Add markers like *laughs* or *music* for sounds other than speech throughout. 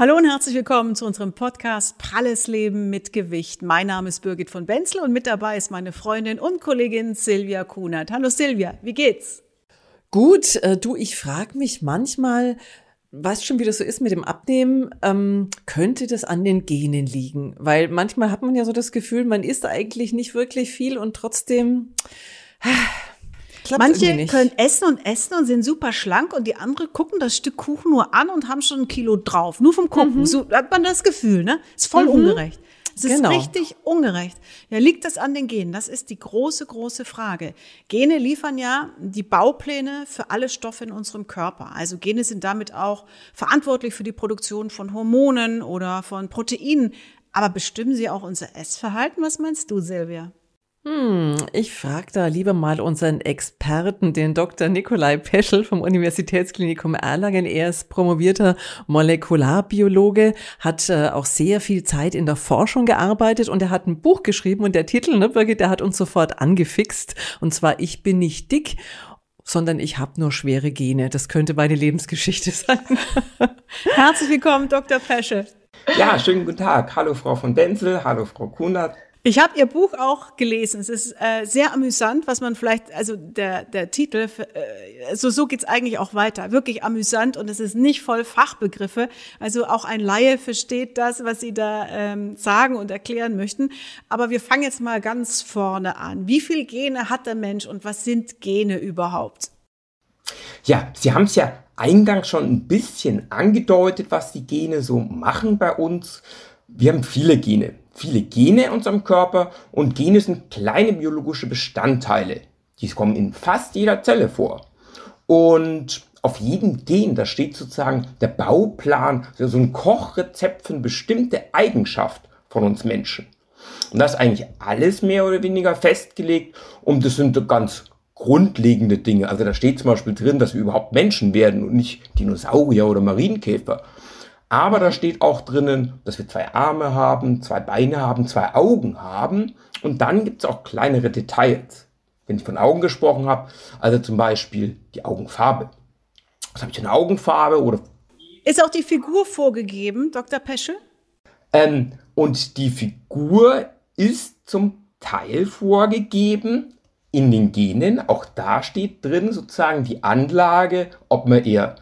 Hallo und herzlich willkommen zu unserem Podcast Pralles Leben mit Gewicht. Mein Name ist Birgit von Benzel und mit dabei ist meine Freundin und Kollegin Silvia Kunert. Hallo Silvia, wie geht's? Gut, äh, du, ich frage mich manchmal, weißt schon, wie das so ist mit dem Abnehmen, ähm, könnte das an den Genen liegen? Weil manchmal hat man ja so das Gefühl, man isst eigentlich nicht wirklich viel und trotzdem Klappt Manche können essen und essen und sind super schlank und die anderen gucken das Stück Kuchen nur an und haben schon ein Kilo drauf. Nur vom Gucken. Mhm. So hat man das Gefühl, ne? Ist voll mhm. ungerecht. Es ist genau. richtig ungerecht. Ja, liegt das an den Genen? Das ist die große, große Frage. Gene liefern ja die Baupläne für alle Stoffe in unserem Körper. Also Gene sind damit auch verantwortlich für die Produktion von Hormonen oder von Proteinen. Aber bestimmen sie auch unser Essverhalten? Was meinst du, Silvia? Hm, ich frage da lieber mal unseren Experten, den Dr. Nikolai Peschel vom Universitätsklinikum Erlangen. Er ist promovierter Molekularbiologe, hat äh, auch sehr viel Zeit in der Forschung gearbeitet und er hat ein Buch geschrieben und der Titel, ne, Birgit, der hat uns sofort angefixt. Und zwar Ich bin nicht dick sondern ich habe nur schwere Gene. Das könnte meine Lebensgeschichte *laughs* sein. Herzlich willkommen, Dr. Peschel. Ja, schönen guten Tag. Hallo Frau von Benzel, hallo Frau Kunert. Ich habe Ihr Buch auch gelesen. Es ist äh, sehr amüsant, was man vielleicht, also der, der Titel, äh, also so geht's eigentlich auch weiter. Wirklich amüsant und es ist nicht voll Fachbegriffe. Also auch ein Laie versteht das, was Sie da ähm, sagen und erklären möchten. Aber wir fangen jetzt mal ganz vorne an. Wie viel Gene hat der Mensch und was sind Gene überhaupt? Ja, Sie haben es ja eingangs schon ein bisschen angedeutet, was die Gene so machen bei uns. Wir haben viele Gene viele Gene in unserem Körper und Gene sind kleine biologische Bestandteile. Die kommen in fast jeder Zelle vor. Und auf jedem Gen, da steht sozusagen der Bauplan, so ein Kochrezept für eine bestimmte Eigenschaft von uns Menschen. Und das ist eigentlich alles mehr oder weniger festgelegt und das sind ganz grundlegende Dinge. Also da steht zum Beispiel drin, dass wir überhaupt Menschen werden und nicht Dinosaurier oder Marienkäfer. Aber da steht auch drinnen, dass wir zwei Arme haben, zwei Beine haben, zwei Augen haben. Und dann gibt es auch kleinere Details. Wenn ich von Augen gesprochen habe, also zum Beispiel die Augenfarbe. Was habe ich eine Augenfarbe oder? Ist auch die Figur vorgegeben, Dr. Peschel? Ähm, und die Figur ist zum Teil vorgegeben in den Genen. Auch da steht drin sozusagen die Anlage, ob man eher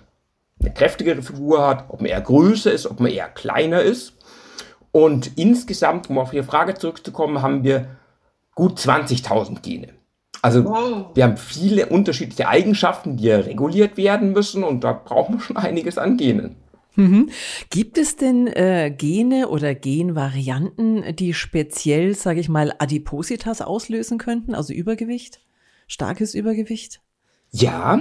eine kräftigere Figur hat, ob man eher größer ist, ob man eher kleiner ist. Und insgesamt, um auf Ihre Frage zurückzukommen, haben wir gut 20.000 Gene. Also wow. wir haben viele unterschiedliche Eigenschaften, die ja reguliert werden müssen und da brauchen wir schon einiges an Genen. Mhm. Gibt es denn äh, Gene oder Genvarianten, die speziell, sage ich mal, Adipositas auslösen könnten, also Übergewicht, starkes Übergewicht? Ja,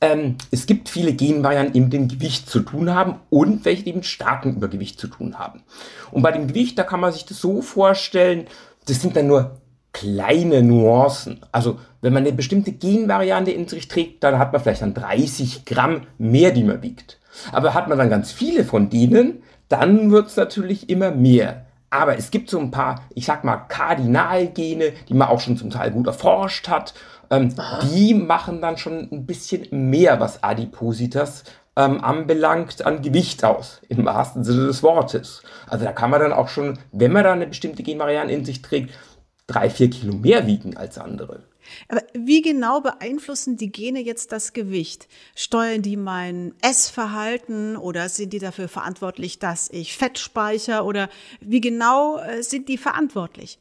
ähm, es gibt viele Genvarianten, die mit dem Gewicht zu tun haben und welche, die mit starkem Übergewicht zu tun haben. Und bei dem Gewicht, da kann man sich das so vorstellen, das sind dann nur kleine Nuancen. Also wenn man eine bestimmte Genvariante in sich trägt, dann hat man vielleicht dann 30 Gramm mehr, die man wiegt. Aber hat man dann ganz viele von denen, dann wird es natürlich immer mehr. Aber es gibt so ein paar, ich sag mal, Kardinalgene, die man auch schon zum Teil gut erforscht hat ähm, die machen dann schon ein bisschen mehr, was Adipositas ähm, anbelangt, an Gewicht aus, im wahrsten Sinne des Wortes. Also da kann man dann auch schon, wenn man da eine bestimmte Genvariante in sich trägt, drei, vier Kilo mehr wiegen als andere. Aber wie genau beeinflussen die Gene jetzt das Gewicht? Steuern die mein Essverhalten oder sind die dafür verantwortlich, dass ich Fett speichere oder wie genau äh, sind die verantwortlich?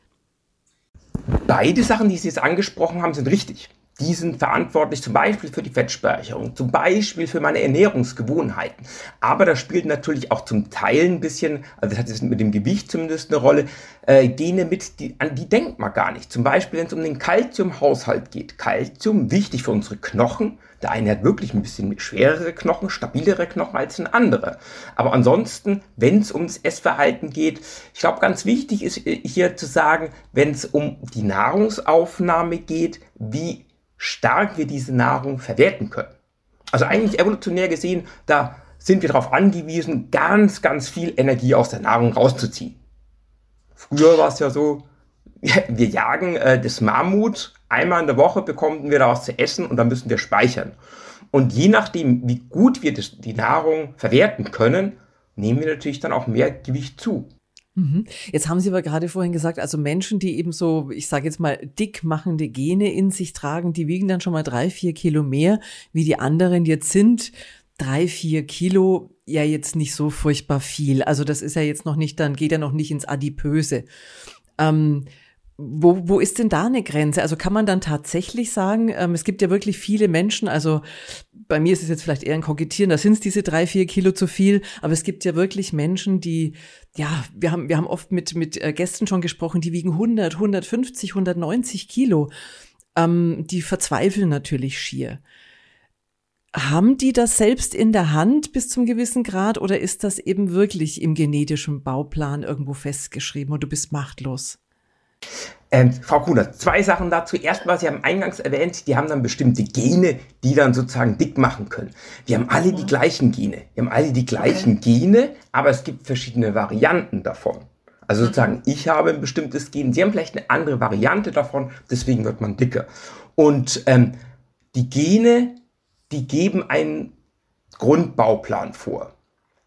Beide Sachen, die Sie jetzt angesprochen haben, sind richtig. Die sind verantwortlich zum Beispiel für die Fettspeicherung, zum Beispiel für meine Ernährungsgewohnheiten. Aber da spielt natürlich auch zum Teil ein bisschen, also das hat jetzt mit dem Gewicht zumindest eine Rolle, äh, Gene mit, die, an die denkt man gar nicht. Zum Beispiel, wenn es um den Kalziumhaushalt geht. Kalzium, wichtig für unsere Knochen. Der eine hat wirklich ein bisschen schwerere Knochen, stabilere Knochen als ein anderer. Aber ansonsten, wenn es ums Essverhalten geht, ich glaube, ganz wichtig ist äh, hier zu sagen, wenn es um die Nahrungsaufnahme geht, wie stark wir diese Nahrung verwerten können. Also eigentlich evolutionär gesehen, da sind wir darauf angewiesen, ganz, ganz viel Energie aus der Nahrung rauszuziehen. Früher war es ja so, *laughs* wir jagen äh, das Mammut, einmal in der Woche bekommen wir da was zu essen und dann müssen wir speichern. Und je nachdem, wie gut wir das, die Nahrung verwerten können, nehmen wir natürlich dann auch mehr Gewicht zu. Mhm. Jetzt haben Sie aber gerade vorhin gesagt, also Menschen, die eben so, ich sage jetzt mal, dick machende Gene in sich tragen, die wiegen dann schon mal drei, vier Kilo mehr, wie die anderen jetzt sind. Drei, vier Kilo, ja jetzt nicht so furchtbar viel. Also das ist ja jetzt noch nicht, dann geht ja noch nicht ins Adipöse. Ähm, wo, wo ist denn da eine Grenze? Also kann man dann tatsächlich sagen, ähm, es gibt ja wirklich viele Menschen, also bei mir ist es jetzt vielleicht eher ein Kokettieren, da sind es diese drei, vier Kilo zu viel, aber es gibt ja wirklich Menschen, die, ja, wir haben, wir haben oft mit, mit äh, Gästen schon gesprochen, die wiegen 100, 150, 190 Kilo. Ähm, die verzweifeln natürlich schier. Haben die das selbst in der Hand bis zum gewissen Grad oder ist das eben wirklich im genetischen Bauplan irgendwo festgeschrieben und du bist machtlos? Ähm, Frau Kuhner, zwei Sachen dazu. Erstmal, Sie haben eingangs erwähnt, die haben dann bestimmte Gene, die dann sozusagen dick machen können. Wir haben alle die gleichen Gene. Wir haben alle die gleichen okay. Gene, aber es gibt verschiedene Varianten davon. Also mhm. sozusagen, ich habe ein bestimmtes Gen, Sie haben vielleicht eine andere Variante davon, deswegen wird man dicker. Und ähm, die Gene, die geben einen Grundbauplan vor.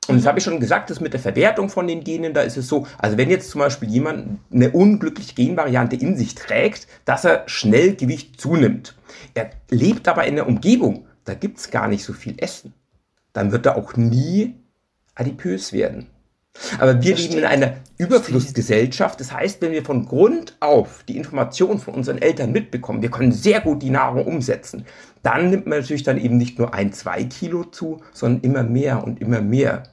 Und das habe ich schon gesagt, das mit der Verwertung von den Genen, da ist es so, also wenn jetzt zum Beispiel jemand eine unglückliche Genvariante in sich trägt, dass er schnell Gewicht zunimmt. Er lebt aber in der Umgebung, da gibt es gar nicht so viel Essen. Dann wird er auch nie adipös werden. Aber wir leben in einer Überflussgesellschaft. Das heißt, wenn wir von Grund auf die Information von unseren Eltern mitbekommen, wir können sehr gut die Nahrung umsetzen, dann nimmt man natürlich dann eben nicht nur ein, zwei Kilo zu, sondern immer mehr und immer mehr.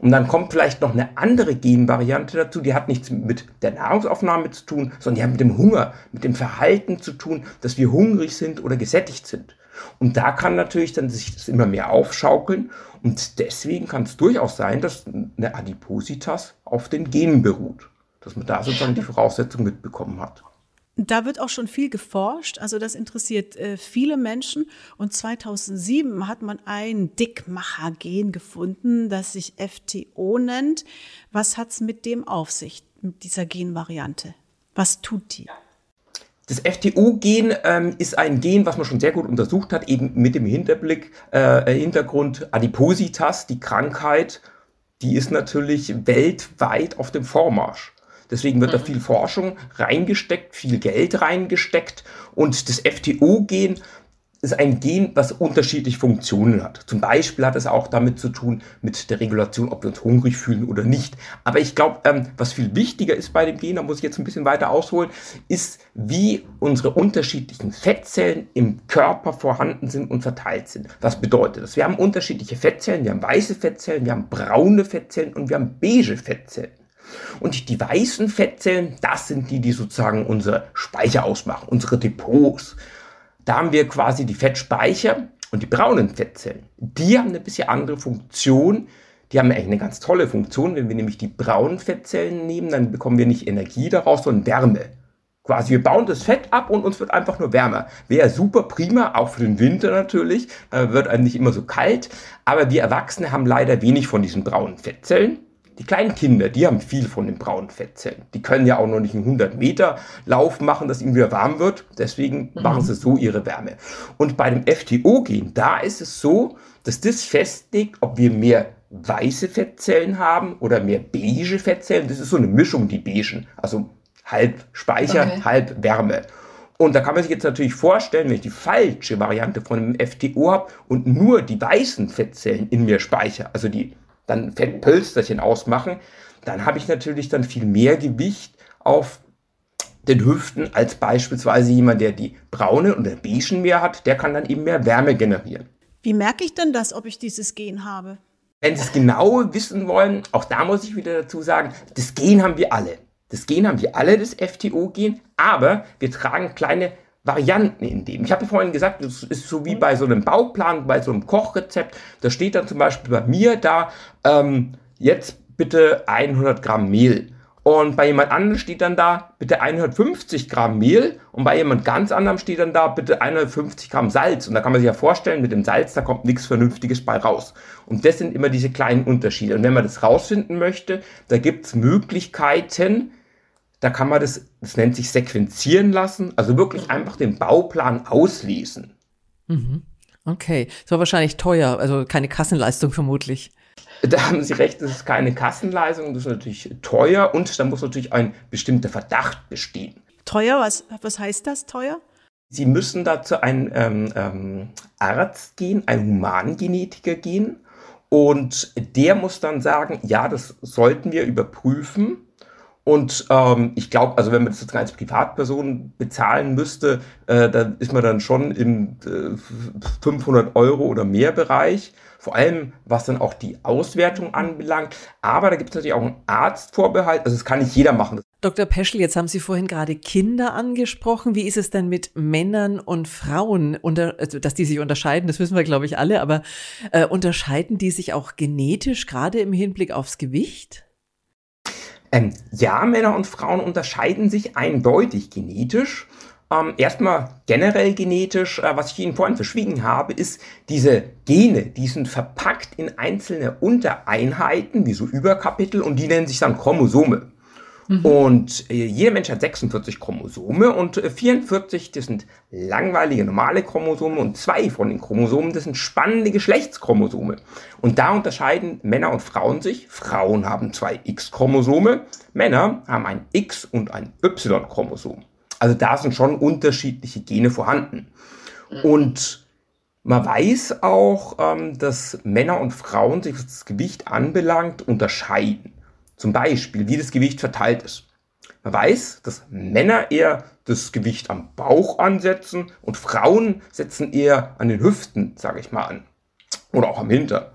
Und dann kommt vielleicht noch eine andere Genvariante dazu, die hat nichts mit der Nahrungsaufnahme zu tun, sondern die hat mit dem Hunger, mit dem Verhalten zu tun, dass wir hungrig sind oder gesättigt sind. Und da kann natürlich dann sich das immer mehr aufschaukeln. Und deswegen kann es durchaus sein, dass eine Adipositas auf den Genen beruht. Dass man da sozusagen die Voraussetzung mitbekommen hat. Da wird auch schon viel geforscht, also das interessiert äh, viele Menschen. Und 2007 hat man ein Dickmacher-Gen gefunden, das sich FTO nennt. Was hat es mit dem auf sich, mit dieser Genvariante? Was tut die? Das FTO-Gen ähm, ist ein Gen, was man schon sehr gut untersucht hat, eben mit dem Hinterblick, äh, Hintergrund Adipositas, die Krankheit, die ist natürlich weltweit auf dem Vormarsch. Deswegen wird mhm. da viel Forschung reingesteckt, viel Geld reingesteckt. Und das FTO-Gen ist ein Gen, was unterschiedliche Funktionen hat. Zum Beispiel hat es auch damit zu tun mit der Regulation, ob wir uns hungrig fühlen oder nicht. Aber ich glaube, ähm, was viel wichtiger ist bei dem Gen, da muss ich jetzt ein bisschen weiter ausholen, ist, wie unsere unterschiedlichen Fettzellen im Körper vorhanden sind und verteilt sind. Was bedeutet das? Wir haben unterschiedliche Fettzellen, wir haben weiße Fettzellen, wir haben braune Fettzellen und wir haben beige Fettzellen. Und die weißen Fettzellen, das sind die, die sozusagen unsere Speicher ausmachen, unsere Depots. Da haben wir quasi die Fettspeicher und die braunen Fettzellen. Die haben eine bisschen andere Funktion. Die haben eigentlich eine ganz tolle Funktion. Wenn wir nämlich die braunen Fettzellen nehmen, dann bekommen wir nicht Energie daraus, sondern Wärme. Quasi, wir bauen das Fett ab und uns wird einfach nur wärmer. Wäre super prima, auch für den Winter natürlich. Da wird einem nicht immer so kalt. Aber wir Erwachsene haben leider wenig von diesen braunen Fettzellen. Die kleinen Kinder, die haben viel von den braunen Fettzellen. Die können ja auch noch nicht einen 100 Meter Lauf machen, dass ihnen wieder warm wird. Deswegen mhm. machen sie so ihre Wärme. Und bei dem FTO-Gen, da ist es so, dass das festlegt, ob wir mehr weiße Fettzellen haben oder mehr beige Fettzellen. Das ist so eine Mischung, die beigen. Also halb Speicher, okay. halb Wärme. Und da kann man sich jetzt natürlich vorstellen, wenn ich die falsche Variante von einem FTO habe und nur die weißen Fettzellen in mir speichere, also die dann Fettpölsterchen ausmachen, dann habe ich natürlich dann viel mehr Gewicht auf den Hüften als beispielsweise jemand, der die braune oder beigen mehr hat, der kann dann eben mehr Wärme generieren. Wie merke ich denn das, ob ich dieses Gen habe? Wenn Sie es genau wissen wollen, auch da muss ich wieder dazu sagen, das Gen haben wir alle. Das Gen haben wir alle, das FTO-Gen, aber wir tragen kleine Varianten in dem. Ich habe vorhin gesagt, das ist so wie bei so einem Bauplan, bei so einem Kochrezept. Da steht dann zum Beispiel bei mir da, ähm, jetzt bitte 100 Gramm Mehl. Und bei jemand anderem steht dann da, bitte 150 Gramm Mehl. Und bei jemand ganz anderem steht dann da, bitte 150 Gramm Salz. Und da kann man sich ja vorstellen, mit dem Salz, da kommt nichts Vernünftiges bei raus. Und das sind immer diese kleinen Unterschiede. Und wenn man das rausfinden möchte, da gibt es Möglichkeiten, da kann man das, das nennt sich sequenzieren lassen, also wirklich mhm. einfach den Bauplan auslesen. Mhm. Okay, das war wahrscheinlich teuer, also keine Kassenleistung vermutlich. Da haben Sie recht, das ist keine Kassenleistung, das ist natürlich teuer und da muss natürlich ein bestimmter Verdacht bestehen. Teuer, was, was heißt das, teuer? Sie müssen dazu einen ähm, ähm, Arzt gehen, einen Humangenetiker gehen und der muss dann sagen, ja, das sollten wir überprüfen. Und ähm, ich glaube, also wenn man das als Privatperson bezahlen müsste, äh, dann ist man dann schon im äh, 500 Euro oder mehr Bereich vor allem was dann auch die Auswertung anbelangt. Aber da gibt es natürlich auch einen Arztvorbehalt, also das kann nicht jeder machen. Dr. Peschel, jetzt haben Sie vorhin gerade Kinder angesprochen. Wie ist es denn mit Männern und Frauen, unter, also, dass die sich unterscheiden? Das wissen wir, glaube ich, alle, aber äh, unterscheiden die sich auch genetisch, gerade im Hinblick aufs Gewicht? Ähm, ja, Männer und Frauen unterscheiden sich eindeutig genetisch. Ähm, erstmal generell genetisch, äh, was ich Ihnen vorhin verschwiegen habe, ist diese Gene, die sind verpackt in einzelne Untereinheiten, wie so Überkapitel, und die nennen sich dann Chromosome. Mhm. Und äh, jeder Mensch hat 46 Chromosome und äh, 44, das sind langweilige normale Chromosome und zwei von den Chromosomen, das sind spannende Geschlechtschromosome. Und da unterscheiden Männer und Frauen sich. Frauen haben zwei X-Chromosome, Männer haben ein X und ein Y-Chromosom. Also da sind schon unterschiedliche Gene vorhanden. Und man weiß auch, ähm, dass Männer und Frauen sich, was das Gewicht anbelangt, unterscheiden. Zum Beispiel, wie das Gewicht verteilt ist. Man weiß, dass Männer eher das Gewicht am Bauch ansetzen und Frauen setzen eher an den Hüften, sage ich mal, an. Oder auch am Hintern.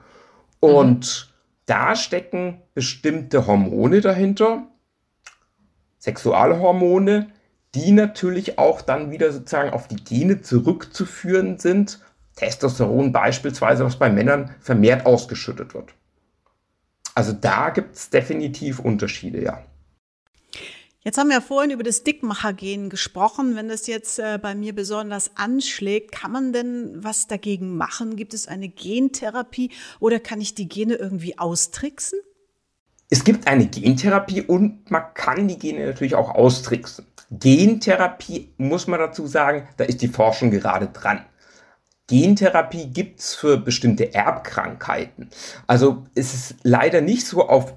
Und mhm. da stecken bestimmte Hormone dahinter, Sexualhormone, die natürlich auch dann wieder sozusagen auf die Gene zurückzuführen sind. Testosteron beispielsweise, was bei Männern vermehrt ausgeschüttet wird. Also da gibt es definitiv Unterschiede, ja. Jetzt haben wir ja vorhin über das Dickmachergen gesprochen. Wenn das jetzt äh, bei mir besonders anschlägt, kann man denn was dagegen machen? Gibt es eine Gentherapie oder kann ich die Gene irgendwie austricksen? Es gibt eine Gentherapie und man kann die Gene natürlich auch austricksen. Gentherapie muss man dazu sagen, da ist die Forschung gerade dran. Gentherapie gibt's für bestimmte Erbkrankheiten. Also es ist leider nicht so auf,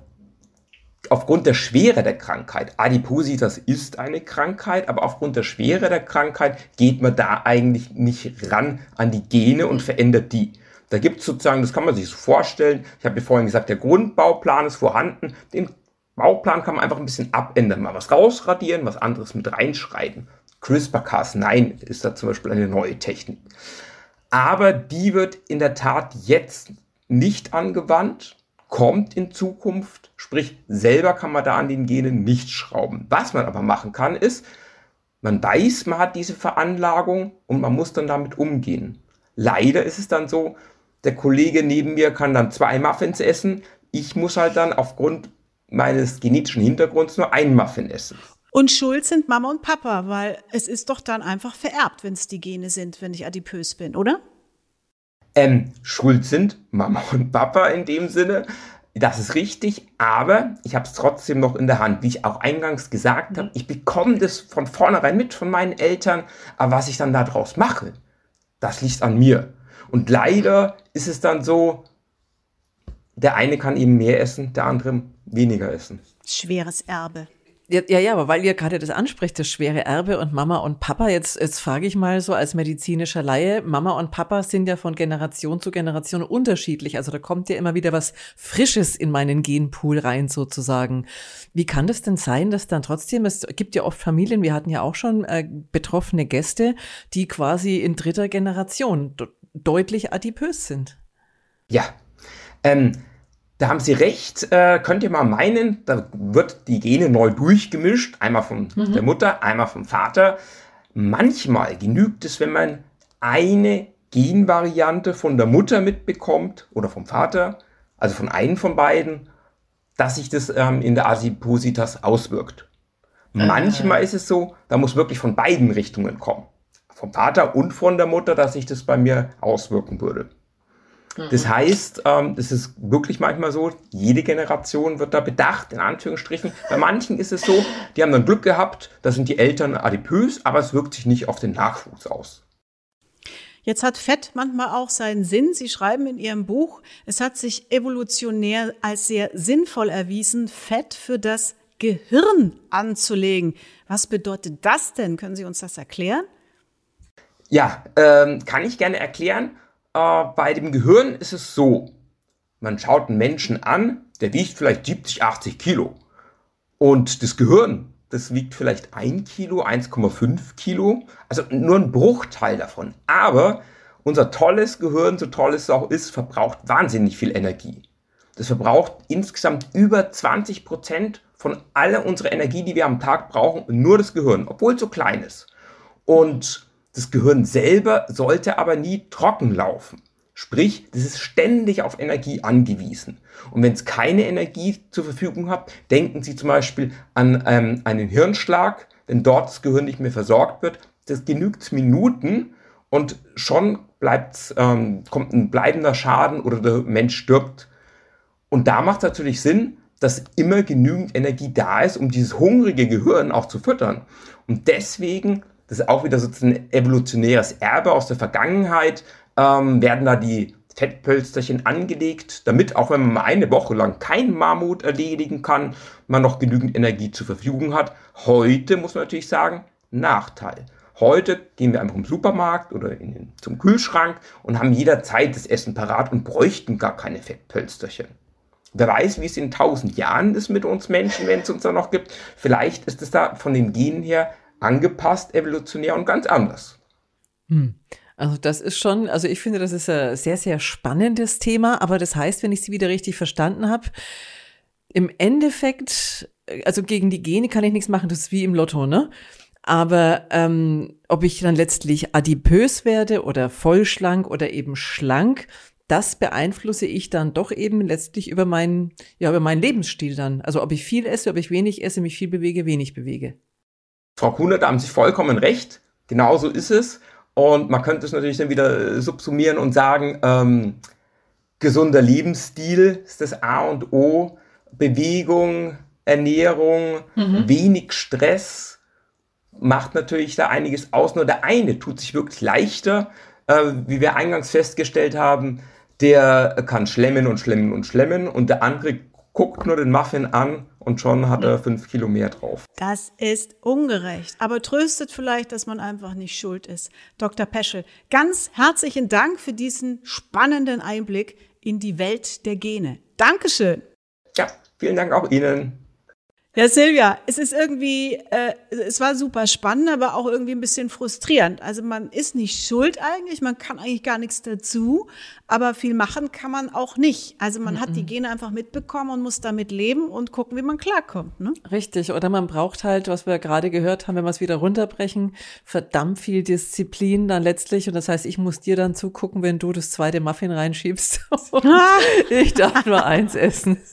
aufgrund der Schwere der Krankheit. Adipositas ist eine Krankheit, aber aufgrund der Schwere der Krankheit geht man da eigentlich nicht ran an die Gene und verändert die. Da gibt's sozusagen, das kann man sich so vorstellen, ich habe ja vorhin gesagt, der Grundbauplan ist vorhanden, den Bauplan kann man einfach ein bisschen abändern, mal was rausradieren, was anderes mit reinschreiben. CRISPR-Cas9 ist da zum Beispiel eine neue Technik. Aber die wird in der Tat jetzt nicht angewandt, kommt in Zukunft, sprich selber kann man da an den Genen nicht schrauben. Was man aber machen kann, ist, man weiß, man hat diese Veranlagung und man muss dann damit umgehen. Leider ist es dann so, der Kollege neben mir kann dann zwei Muffins essen. Ich muss halt dann aufgrund meines genetischen Hintergrunds nur einen Muffin essen. Und schuld sind Mama und Papa, weil es ist doch dann einfach vererbt, wenn es die Gene sind, wenn ich adipös bin, oder? Ähm, schuld sind Mama und Papa in dem Sinne. Das ist richtig, aber ich habe es trotzdem noch in der Hand. Wie ich auch eingangs gesagt habe, ich bekomme das von vornherein mit von meinen Eltern, aber was ich dann daraus mache, das liegt an mir. Und leider ist es dann so, der eine kann eben mehr essen, der andere weniger essen. Schweres Erbe. Ja, ja, ja, aber weil ihr gerade das anspricht, das schwere Erbe und Mama und Papa, jetzt, jetzt frage ich mal so als medizinischer Laie, Mama und Papa sind ja von Generation zu Generation unterschiedlich. Also da kommt ja immer wieder was Frisches in meinen Genpool rein sozusagen. Wie kann das denn sein, dass dann trotzdem, es gibt ja oft Familien, wir hatten ja auch schon äh, betroffene Gäste, die quasi in dritter Generation deutlich adipös sind? Ja, ähm, da haben Sie recht, äh, könnt ihr mal meinen, da wird die Gene neu durchgemischt, einmal von mhm. der Mutter, einmal vom Vater. Manchmal genügt es, wenn man eine Genvariante von der Mutter mitbekommt oder vom Vater, also von einem von beiden, dass sich das ähm, in der Adipositas auswirkt. Manchmal ist es so, da muss wirklich von beiden Richtungen kommen. Vom Vater und von der Mutter, dass sich das bei mir auswirken würde. Das mhm. heißt, ähm, das ist wirklich manchmal so, jede Generation wird da bedacht, in Anführungsstrichen. Bei manchen ist es so, die haben dann Glück gehabt, da sind die Eltern adipös, aber es wirkt sich nicht auf den Nachwuchs aus. Jetzt hat Fett manchmal auch seinen Sinn. Sie schreiben in Ihrem Buch, es hat sich evolutionär als sehr sinnvoll erwiesen, Fett für das Gehirn anzulegen. Was bedeutet das denn? Können Sie uns das erklären? Ja, ähm, kann ich gerne erklären. Äh, bei dem Gehirn ist es so, man schaut einen Menschen an, der wiegt vielleicht 70, 80 Kilo. Und das Gehirn, das wiegt vielleicht 1 Kilo, 1,5 Kilo. Also nur ein Bruchteil davon. Aber unser tolles Gehirn, so toll es auch ist, verbraucht wahnsinnig viel Energie. Das verbraucht insgesamt über 20 Prozent von aller unserer Energie, die wir am Tag brauchen, nur das Gehirn, obwohl es so klein ist. Und das Gehirn selber sollte aber nie trocken laufen. Sprich, das ist ständig auf Energie angewiesen. Und wenn es keine Energie zur Verfügung hat, denken Sie zum Beispiel an ähm, einen Hirnschlag, wenn dort das Gehirn nicht mehr versorgt wird. Das genügt Minuten und schon bleibt, ähm, kommt ein bleibender Schaden oder der Mensch stirbt. Und da macht es natürlich Sinn, dass immer genügend Energie da ist, um dieses hungrige Gehirn auch zu füttern. Und deswegen das ist auch wieder so ein evolutionäres Erbe aus der Vergangenheit, ähm, werden da die Fettpölsterchen angelegt, damit auch wenn man eine Woche lang kein Mammut erledigen kann, man noch genügend Energie zur Verfügung hat. Heute muss man natürlich sagen, Nachteil. Heute gehen wir einfach im Supermarkt oder den, zum Kühlschrank und haben jederzeit das Essen parat und bräuchten gar keine Fettpölsterchen. Wer weiß, wie es in tausend Jahren ist mit uns Menschen, wenn es uns da noch gibt. Vielleicht ist es da von den Genen her angepasst, evolutionär und ganz anders. Hm. Also das ist schon, also ich finde, das ist ein sehr, sehr spannendes Thema, aber das heißt, wenn ich Sie wieder richtig verstanden habe, im Endeffekt, also gegen die Gene kann ich nichts machen, das ist wie im Lotto, ne? Aber ähm, ob ich dann letztlich adipös werde oder vollschlank oder eben schlank, das beeinflusse ich dann doch eben letztlich über meinen, ja, über meinen Lebensstil dann. Also ob ich viel esse, ob ich wenig esse, mich viel bewege, wenig bewege. Frau Kuhner, da haben Sie vollkommen recht. Genauso ist es. Und man könnte es natürlich dann wieder äh, subsumieren und sagen, ähm, gesunder Lebensstil ist das A und O. Bewegung, Ernährung, mhm. wenig Stress macht natürlich da einiges aus. Nur der eine tut sich wirklich leichter, äh, wie wir eingangs festgestellt haben. Der kann schlemmen und schlemmen und schlemmen und der andere guckt nur den Muffin an und schon hat er fünf Kilo mehr drauf. Das ist ungerecht, aber tröstet vielleicht, dass man einfach nicht schuld ist. Dr. Peschel, ganz herzlichen Dank für diesen spannenden Einblick in die Welt der Gene. Dankeschön. Ja, vielen Dank auch Ihnen. Ja, Silvia, es ist irgendwie, äh, es war super spannend, aber auch irgendwie ein bisschen frustrierend. Also man ist nicht schuld eigentlich, man kann eigentlich gar nichts dazu, aber viel machen kann man auch nicht. Also man mm -mm. hat die Gene einfach mitbekommen und muss damit leben und gucken, wie man klarkommt. Ne? Richtig, oder man braucht halt, was wir gerade gehört haben, wenn wir es wieder runterbrechen, verdammt viel Disziplin dann letztlich. Und das heißt, ich muss dir dann zugucken, wenn du das zweite Muffin reinschiebst. *laughs* *laughs* ich darf nur eins essen. *laughs*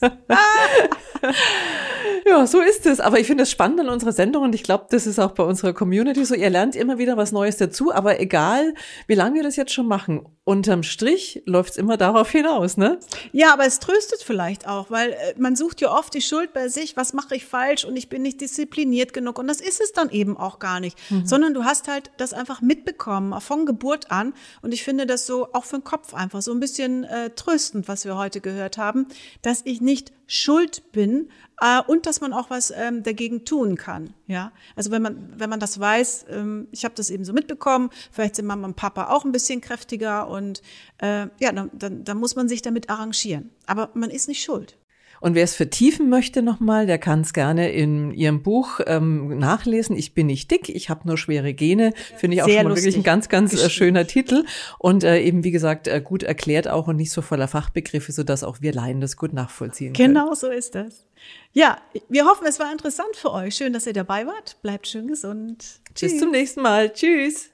Ja, so ist es. Aber ich finde es spannend an unserer Sendung und ich glaube, das ist auch bei unserer Community so. Ihr lernt immer wieder was Neues dazu, aber egal, wie lange wir das jetzt schon machen, unterm Strich läuft es immer darauf hinaus, ne? Ja, aber es tröstet vielleicht auch, weil äh, man sucht ja oft die Schuld bei sich, was mache ich falsch und ich bin nicht diszipliniert genug und das ist es dann eben auch gar nicht, mhm. sondern du hast halt das einfach mitbekommen, von Geburt an und ich finde das so auch für den Kopf einfach so ein bisschen äh, tröstend, was wir heute gehört haben, dass ich nicht schuld bin äh, und dass man auch was ähm, dagegen tun kann. Ja, also wenn man wenn man das weiß, ähm, ich habe das eben so mitbekommen. Vielleicht sind Mama und Papa auch ein bisschen kräftiger und äh, ja, dann, dann, dann muss man sich damit arrangieren. Aber man ist nicht schuld. Und wer es vertiefen möchte nochmal, der kann es gerne in ihrem Buch ähm, nachlesen. Ich bin nicht dick, ich habe nur schwere Gene. Finde ich auch Sehr schon mal wirklich ein ganz, ganz äh, schöner Titel. Und äh, eben, wie gesagt, äh, gut erklärt auch und nicht so voller Fachbegriffe, sodass auch wir Laien das gut nachvollziehen können. Genau so ist das. Ja, wir hoffen, es war interessant für euch. Schön, dass ihr dabei wart. Bleibt schön gesund. Tschüss. Bis zum nächsten Mal. Tschüss.